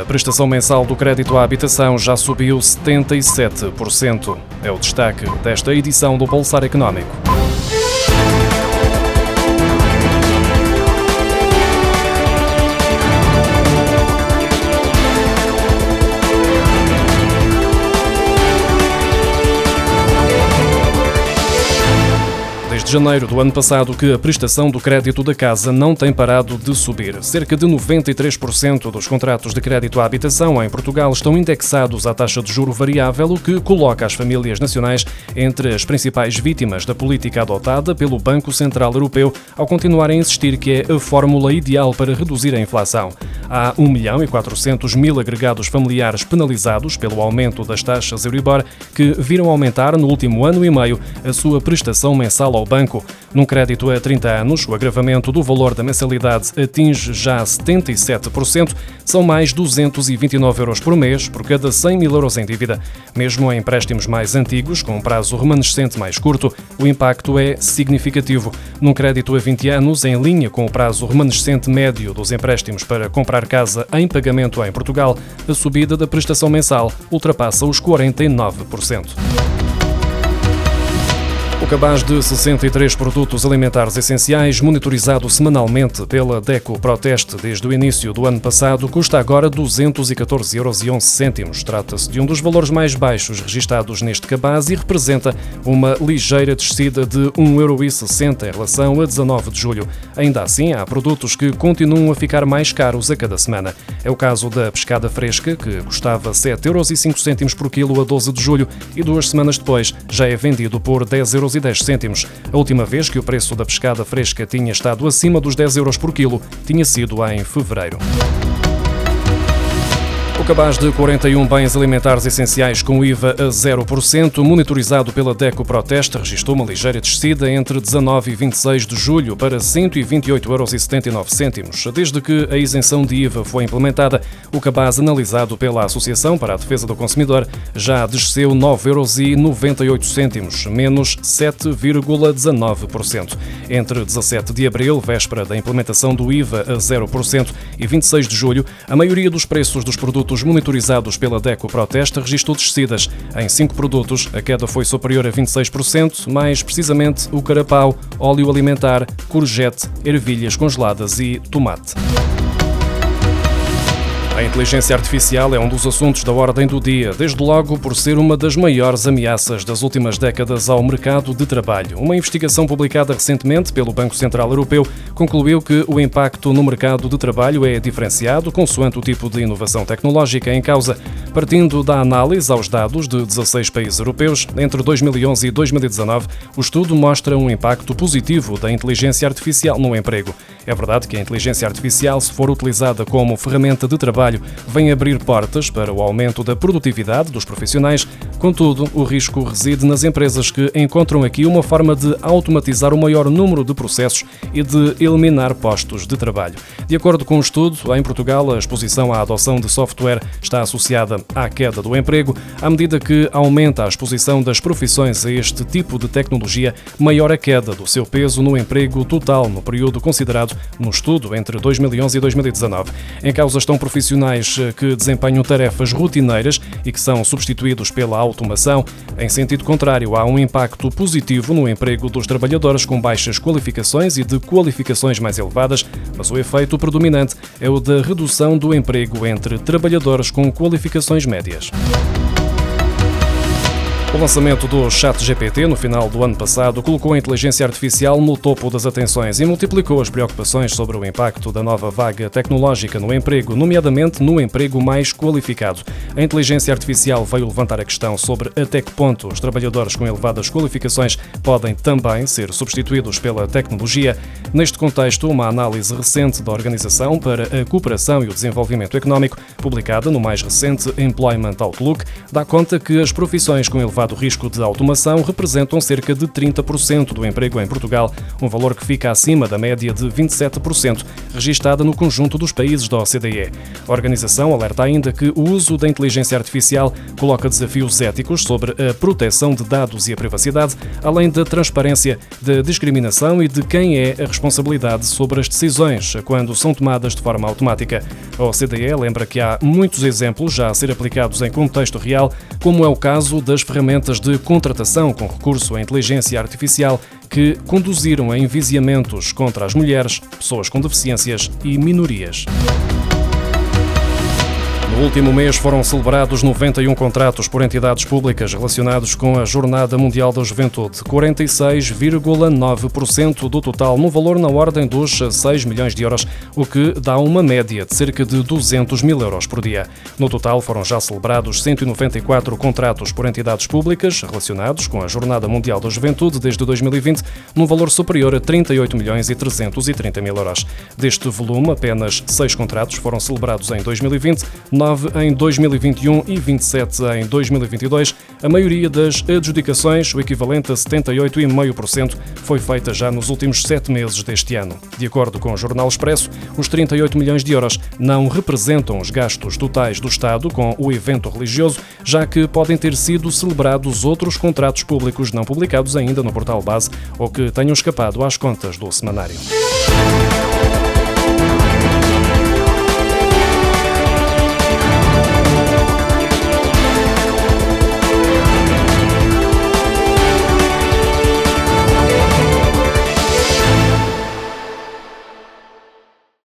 A prestação mensal do crédito à habitação já subiu 77%. É o destaque desta edição do Pulsar Económico. Desde janeiro do ano passado que a prestação do crédito da casa não tem parado de subir. Cerca de 93% dos contratos de crédito à habitação em Portugal estão indexados à taxa de juro variável, o que coloca as famílias nacionais entre as principais vítimas da política adotada pelo Banco Central Europeu, ao continuar a insistir que é a fórmula ideal para reduzir a inflação. Há 1 milhão e 400 mil agregados familiares penalizados pelo aumento das taxas Euribor, que viram aumentar no último ano e meio a sua prestação mensal ao ao banco. Num crédito a 30 anos, o agravamento do valor da mensalidade atinge já 77%, são mais 229 euros por mês por cada 100 mil euros em dívida. Mesmo em empréstimos mais antigos, com um prazo remanescente mais curto, o impacto é significativo. Num crédito a 20 anos, em linha com o prazo remanescente médio dos empréstimos para comprar casa em pagamento em Portugal, a subida da prestação mensal ultrapassa os 49%. Cabaz de 63 produtos alimentares essenciais, monitorizado semanalmente pela DECO Proteste desde o início do ano passado, custa agora 214,11 euros. Trata-se de um dos valores mais baixos registados neste cabaz e representa uma ligeira descida de 1,60 euro em relação a 19 de julho. Ainda assim, há produtos que continuam a ficar mais caros a cada semana. É o caso da pescada fresca, que custava 7,05 euros por quilo a 12 de julho e duas semanas depois já é vendido por 10 euros e 10 cêntimos. A última vez que o preço da pescada fresca tinha estado acima dos 10 euros por quilo tinha sido em fevereiro. O cabaz de 41 bens alimentares essenciais com IVA a 0%, monitorizado pela DECO Proteste, registrou uma ligeira descida entre 19 e 26 de julho para 128,79 euros. Desde que a isenção de IVA foi implementada, o cabaz analisado pela Associação para a Defesa do Consumidor já desceu 9,98 euros, menos 7,19%. Entre 17 de abril, véspera da implementação do IVA a 0%, e 26 de julho, a maioria dos preços dos produtos produtos monitorizados pela DECO Protesta registrou descidas. Em cinco produtos, a queda foi superior a 26%, mais precisamente o carapau, óleo alimentar, courgette, ervilhas congeladas e tomate. A inteligência artificial é um dos assuntos da ordem do dia, desde logo por ser uma das maiores ameaças das últimas décadas ao mercado de trabalho. Uma investigação publicada recentemente pelo Banco Central Europeu concluiu que o impacto no mercado de trabalho é diferenciado consoante o tipo de inovação tecnológica em causa. Partindo da análise aos dados de 16 países europeus, entre 2011 e 2019, o estudo mostra um impacto positivo da inteligência artificial no emprego. É verdade que a inteligência artificial, se for utilizada como ferramenta de trabalho, vem abrir portas para o aumento da produtividade dos profissionais, contudo, o risco reside nas empresas que encontram aqui uma forma de automatizar o maior número de processos e de eliminar postos de trabalho. De acordo com o um estudo, em Portugal, a exposição à adoção de software está associada à queda do emprego. À medida que aumenta a exposição das profissões a este tipo de tecnologia, maior a queda do seu peso no emprego total no período considerado no estudo entre 2011 e 2019. Em causa estão profissionais eh, que desempenham tarefas rotineiras e que são substituídos pela automação. Em sentido contrário, há um impacto positivo no emprego dos trabalhadores com baixas qualificações e de qualificações mais elevadas, mas o efeito predominante é o da redução do emprego entre trabalhadores com qualificações médias. O lançamento do ChatGPT no final do ano passado colocou a inteligência artificial no topo das atenções e multiplicou as preocupações sobre o impacto da nova vaga tecnológica no emprego, nomeadamente no emprego mais qualificado. A inteligência artificial veio levantar a questão sobre até que ponto os trabalhadores com elevadas qualificações podem também ser substituídos pela tecnologia. Neste contexto, uma análise recente da Organização para a Cooperação e o Desenvolvimento Económico, publicada no mais recente Employment Outlook, dá conta que as profissões com elevadas elevado risco de automação representam cerca de 30% do emprego em Portugal, um valor que fica acima da média de 27% registada no conjunto dos países da OCDE. A organização alerta ainda que o uso da inteligência artificial coloca desafios éticos sobre a proteção de dados e a privacidade, além da transparência, da discriminação e de quem é a responsabilidade sobre as decisões quando são tomadas de forma automática. A OCDE lembra que há muitos exemplos já a ser aplicados em contexto real, como é o caso das ferramentas de contratação com recurso à inteligência artificial que conduziram a enviziamentos contra as mulheres, pessoas com deficiências e minorias. No último mês foram celebrados 91 contratos por entidades públicas relacionados com a Jornada Mundial da Juventude, 46,9% do total, no valor na ordem dos 6 milhões de euros, o que dá uma média de cerca de 200 mil euros por dia. No total foram já celebrados 194 contratos por entidades públicas relacionados com a Jornada Mundial da Juventude desde 2020, num valor superior a 38 milhões e 330 mil euros. Deste volume, apenas 6 contratos foram celebrados em 2020, 9 em 2021 e 27 em 2022. A maioria das adjudicações, o equivalente a 78,5%, foi feita já nos últimos sete meses deste ano. De acordo com o Jornal Expresso, os 38 milhões de euros não representam os gastos totais do Estado com o evento religioso, já que podem ter sido celebrados outros contratos públicos não publicados ainda no portal base ou que tenham escapado às contas do semanário.